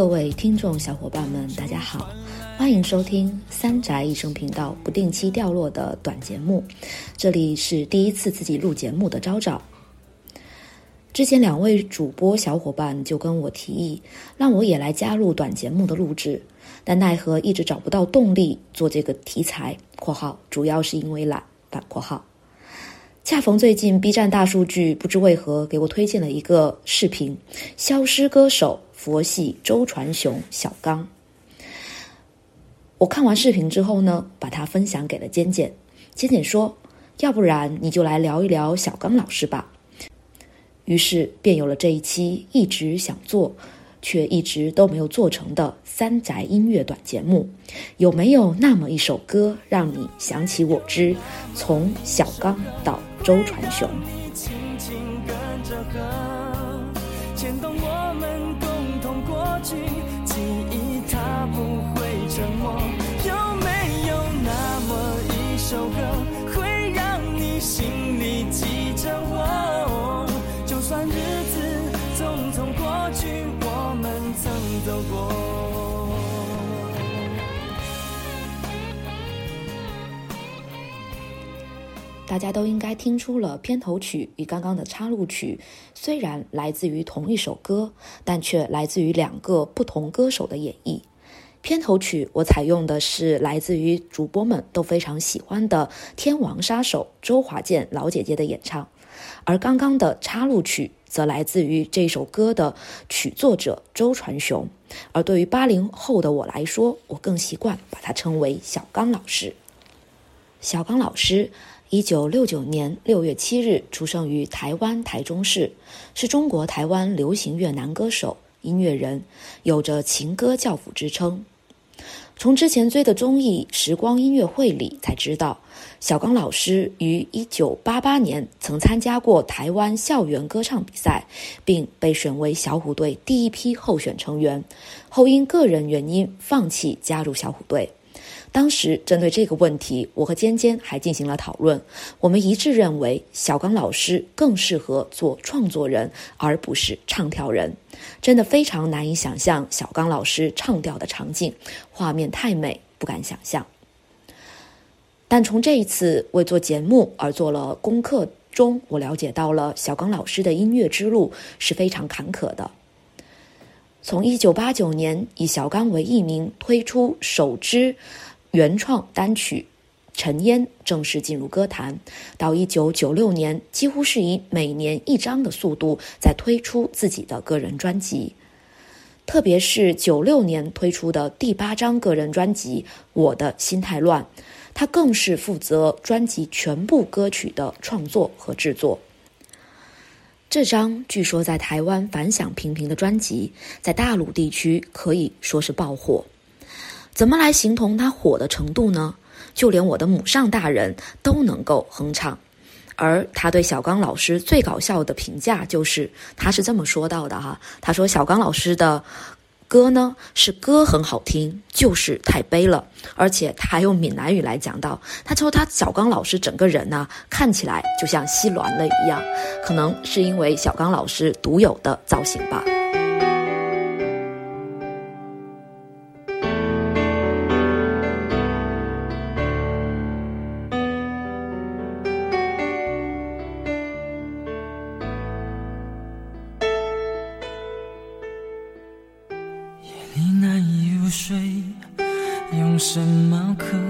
各位听众小伙伴们，大家好，欢迎收听三宅一生频道不定期掉落的短节目。这里是第一次自己录节目的昭昭。之前两位主播小伙伴就跟我提议，让我也来加入短节目的录制，但奈何一直找不到动力做这个题材（括号主要是因为懒）。反括号。恰逢最近 B 站大数据不知为何给我推荐了一个视频，《消失歌手佛系周传雄小刚》。我看完视频之后呢，把它分享给了尖尖。尖尖说：“要不然你就来聊一聊小刚老师吧。”于是便有了这一期一直想做，却一直都没有做成的三宅音乐短节目。有没有那么一首歌让你想起我之从小刚到周传雄？同大家都应该听出了，片头曲与刚刚的插入曲虽然来自于同一首歌，但却来自于两个不同歌手的演绎。片头曲我采用的是来自于主播们都非常喜欢的《天王杀手》周华健老姐姐的演唱，而刚刚的插入曲则来自于这首歌的曲作者周传雄。而对于八零后的我来说，我更习惯把他称为小刚老师。小刚老师，一九六九年六月七日出生于台湾台中市，是中国台湾流行乐男歌手、音乐人，有着“情歌教父”之称。从之前追的综艺《时光音乐会》里才知道，小刚老师于一九八八年曾参加过台湾校园歌唱比赛，并被选为小虎队第一批候选成员，后因个人原因放弃加入小虎队。当时针对这个问题，我和尖尖还进行了讨论。我们一致认为，小刚老师更适合做创作人，而不是唱跳人。真的非常难以想象小刚老师唱调的场景，画面太美，不敢想象。但从这一次为做节目而做了功课中，我了解到了小刚老师的音乐之路是非常坎坷的。从一九八九年以小刚为艺名推出首支原创单曲《尘烟》，正式进入歌坛，到一九九六年，几乎是以每年一张的速度在推出自己的个人专辑。特别是九六年推出的第八张个人专辑《我的心太乱》，他更是负责专辑全部歌曲的创作和制作。这张据说在台湾反响平平的专辑，在大陆地区可以说是爆火。怎么来形容他火的程度呢？就连我的母上大人都能够哼唱。而他对小刚老师最搞笑的评价就是，他是这么说到的哈，他说小刚老师的。歌呢是歌很好听，就是太悲了，而且他还用闽南语来讲到，他说他小刚老师整个人呢看起来就像吸卵了一样，可能是因为小刚老师独有的造型吧。什么可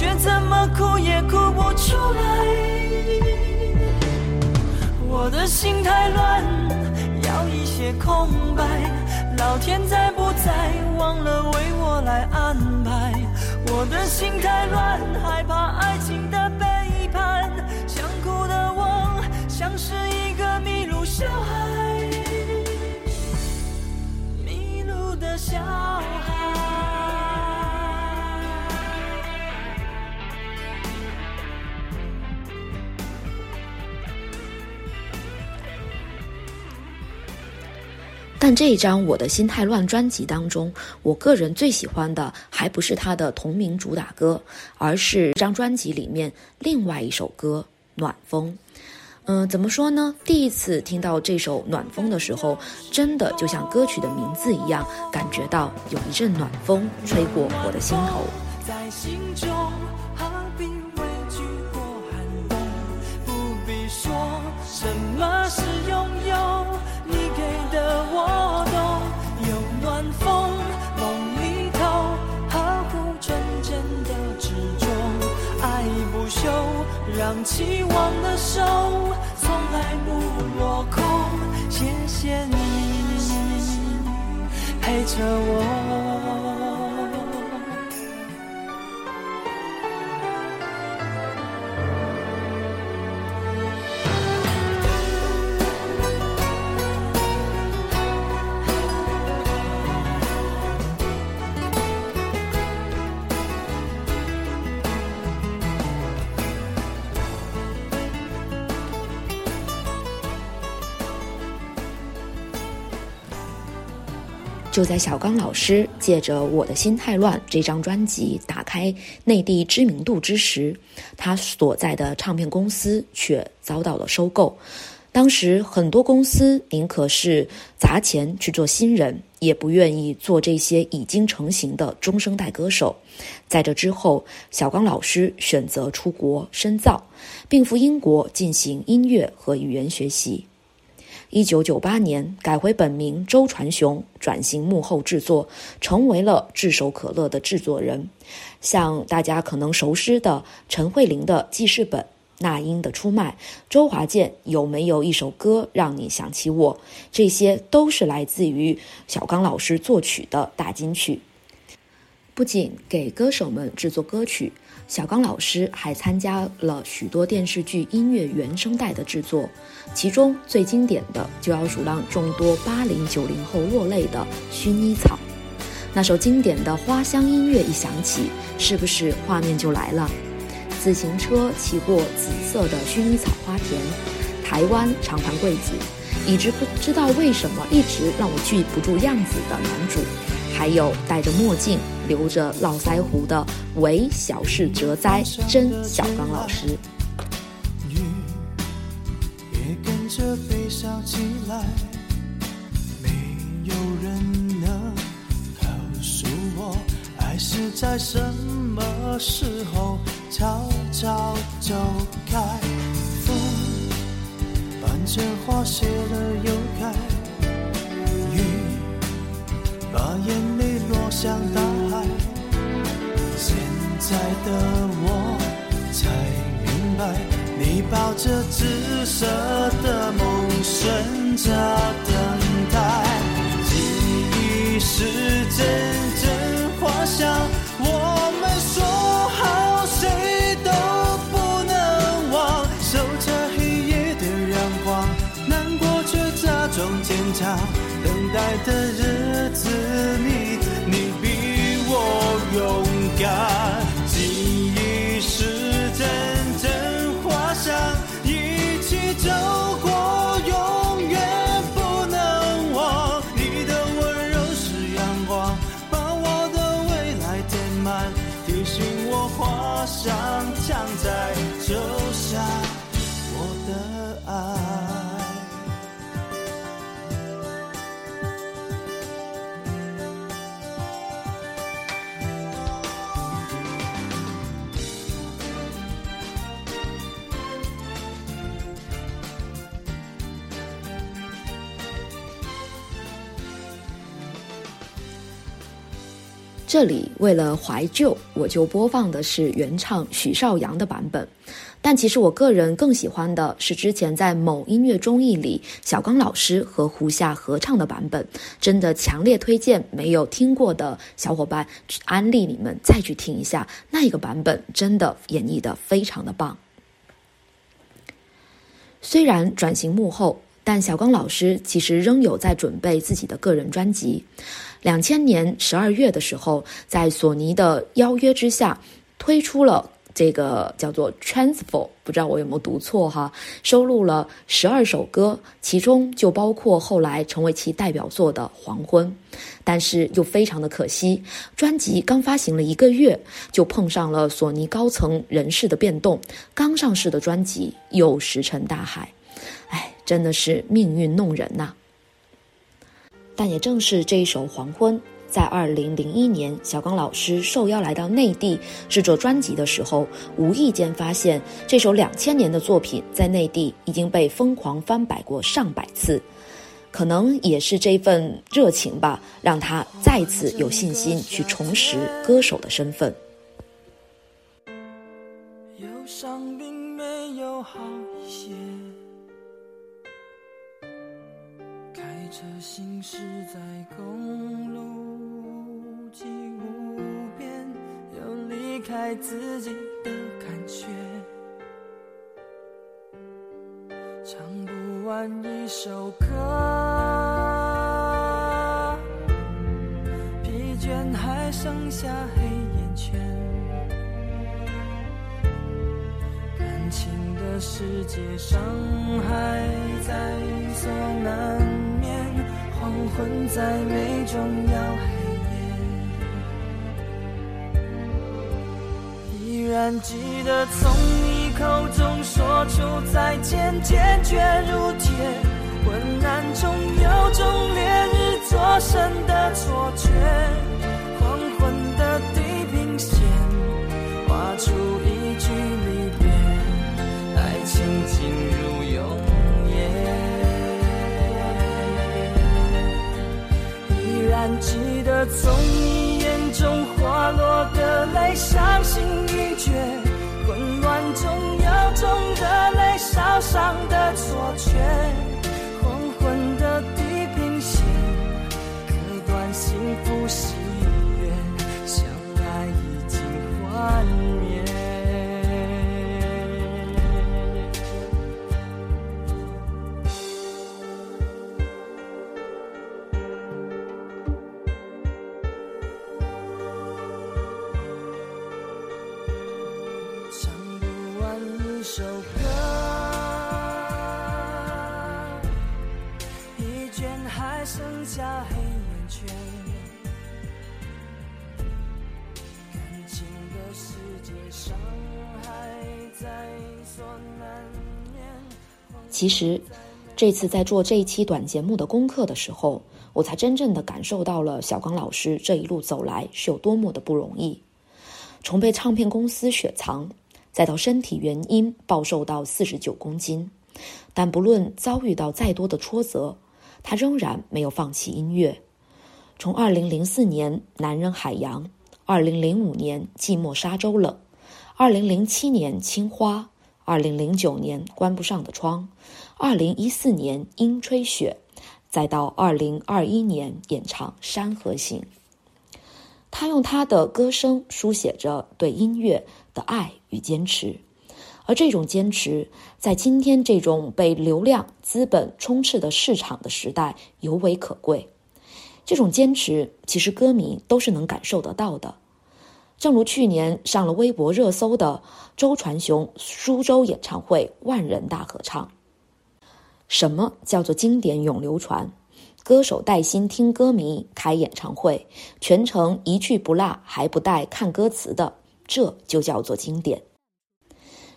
却怎么哭也哭不出来。我的心太乱，要一些空白。老天在不在，忘了为我来安排。我的心太乱，害怕爱情的背叛。想哭的我，像是一个迷路小孩，迷路的小孩。这一张《我的心太乱》专辑当中，我个人最喜欢的还不是他的同名主打歌，而是这张专辑里面另外一首歌《暖风》。嗯，怎么说呢？第一次听到这首《暖风》的时候，真的就像歌曲的名字一样，感觉到有一阵暖风吹过我的心头。在心中，放的手从来不落空。谢谢你陪着我。就在小刚老师借着《我的心太乱》这张专辑打开内地知名度之时，他所在的唱片公司却遭到了收购。当时很多公司宁可是砸钱去做新人，也不愿意做这些已经成型的中生代歌手。在这之后，小刚老师选择出国深造，并赴英国进行音乐和语言学习。一九九八年改回本名周传雄，转型幕后制作，成为了炙手可热的制作人。像大家可能熟悉的陈慧琳的记事本、那英的出卖、周华健有没有一首歌让你想起我？这些都是来自于小刚老师作曲的大金曲。不仅给歌手们制作歌曲。小刚老师还参加了许多电视剧音乐原声带的制作，其中最经典的就要数让众多八零九零后落泪的《薰衣草》。那首经典的花香音乐一响起，是不是画面就来了？自行车骑过紫色的薰衣草花田，台湾长盘贵子，一直不知道为什么一直让我记不住样子的男主。还有戴着墨镜、留着络腮胡的唯小事哲哉真小刚老师。雨也跟着悲伤起来，没有人能告诉我，爱是在什么时候悄悄走开。风伴着花谢了又开，雨把眼泪落向大海。在的我才明白，你抱着紫色的梦，顺着等待。记忆是阵阵花香，这里为了怀旧，我就播放的是原唱许绍洋的版本。但其实我个人更喜欢的是之前在某音乐综艺里小刚老师和胡夏合唱的版本，真的强烈推荐没有听过的小伙伴安利你们再去听一下那一个版本，真的演绎的非常的棒。虽然转型幕后，但小刚老师其实仍有在准备自己的个人专辑。两千年十二月的时候，在索尼的邀约之下，推出了。这个叫做 Transfer，不知道我有没有读错哈？收录了十二首歌，其中就包括后来成为其代表作的《黄昏》，但是又非常的可惜，专辑刚发行了一个月，就碰上了索尼高层人事的变动，刚上市的专辑又石沉大海，哎，真的是命运弄人呐！但也正是这一首《黄昏》。在二零零一年，小刚老师受邀来到内地制作专辑的时候，无意间发现这首两千年的作品在内地已经被疯狂翻摆过上百次，可能也是这份热情吧，让他再次有信心去重拾歌手的身份。忧伤并没有好一些，车行驶在公路。既无边，有离开自己的感觉，唱不完一首歌，疲倦还剩下黑眼圈，感情的世界伤害在所难免黄昏再美终要。依然记得从你口中说出再见，坚决如铁。昏暗中有种烈日灼身的错觉，从你眼中滑落的泪，伤心欲绝。混乱中有种热泪烧伤的错觉，首歌，疲倦还剩下黑眼圈，感情的世界伤害在所难免其实，这次在做这一期短节目的功课的时候，我才真正的感受到了小刚老师这一路走来是有多么的不容易。从被唱片公司雪藏，再到身体原因暴瘦到四十九公斤，但不论遭遇到再多的挫折，他仍然没有放弃音乐。从二零零四年《男人海洋》，二零零五年《寂寞沙洲冷》，二零零七年《青花》。二零零九年关不上的窗，二零一四年阴吹雪，再到二零二一年演唱《山河行》，他用他的歌声书写着对音乐的爱与坚持，而这种坚持在今天这种被流量资本充斥的市场的时代尤为可贵。这种坚持，其实歌迷都是能感受得到的。正如去年上了微博热搜的周传雄苏州演唱会万人大合唱。什么叫做经典永流传？歌手带薪听歌迷开演唱会，全程一句不落，还不带看歌词的，这就叫做经典。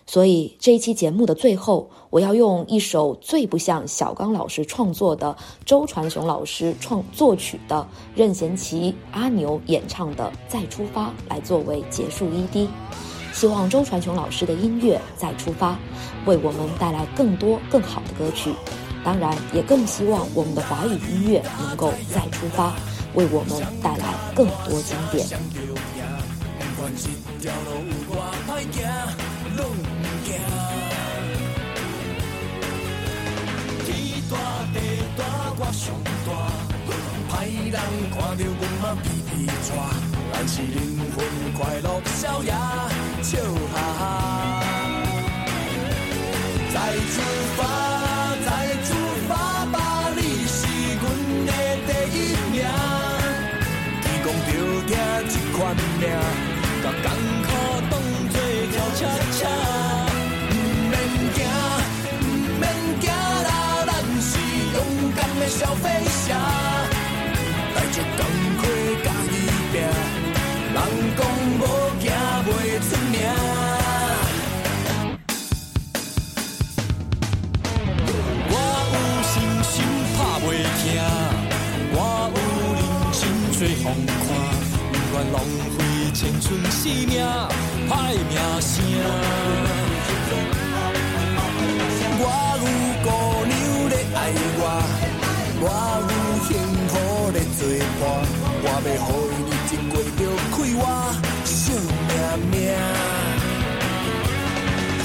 所以这一期节目的最后，我要用一首最不像小刚老师创作的周传雄老师创作曲的任贤齐、阿牛演唱的《再出发》来作为结束 ED。希望周传雄老师的音乐再出发，为我们带来更多更好的歌曲。当然，也更希望我们的华语音乐能够再出发，为我们带来更多经典。咱是灵魂快乐逍遥，笑哈哈。再出发，再做风看，不愿浪费青春生命，歹名声。我有姑娘在爱我，我有幸福在作伴，我要好。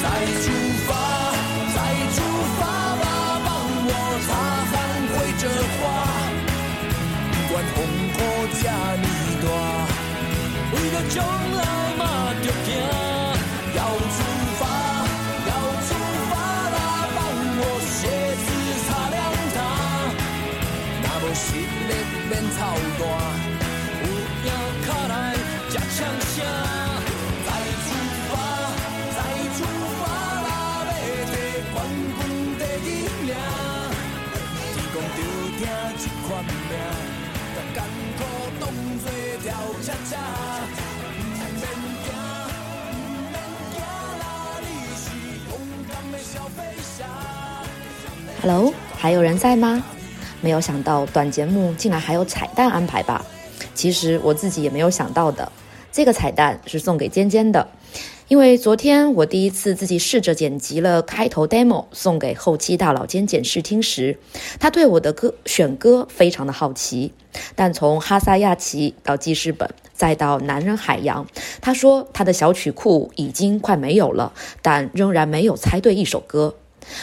再出发，再出发吧，帮我擦汗挥着花。不管风大，为了 Hello，还有人在吗？没有想到短节目竟然还有彩蛋安排吧？其实我自己也没有想到的。这个彩蛋是送给尖尖的，因为昨天我第一次自己试着剪辑了开头 demo 送给后期大佬尖尖试听时，他对我的歌选歌非常的好奇。但从哈萨亚奇到记事本再到男人海洋，他说他的小曲库已经快没有了，但仍然没有猜对一首歌。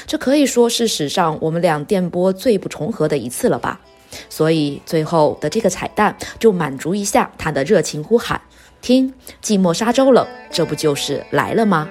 这可以说是史上我们俩电波最不重合的一次了吧？所以最后的这个彩蛋就满足一下他的热情呼喊：听，寂寞沙洲冷，这不就是来了吗？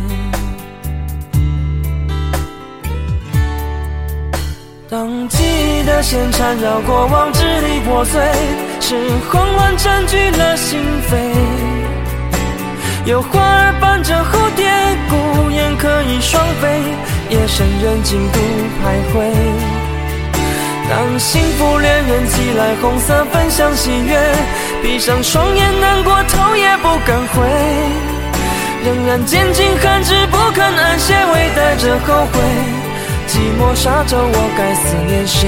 线缠绕过往，支离破碎，是慌乱占据了心扉。有花儿伴着蝴蝶，孤雁可以双飞，夜深人静独徘徊。当幸福恋人寄来红色分享喜悦，闭上双眼难过头也不敢回，仍然坚尽寒枝不肯安歇，微带着后悔。寂寞沙洲，我该思念谁？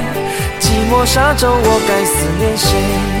寂寞沙洲，我该思念谁？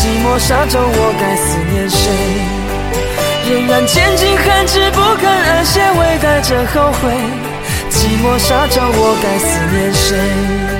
寂寞沙洲，我该思念谁？仍然拣尽寒枝不肯安歇，微带着后悔。寂寞沙洲，我该思念谁？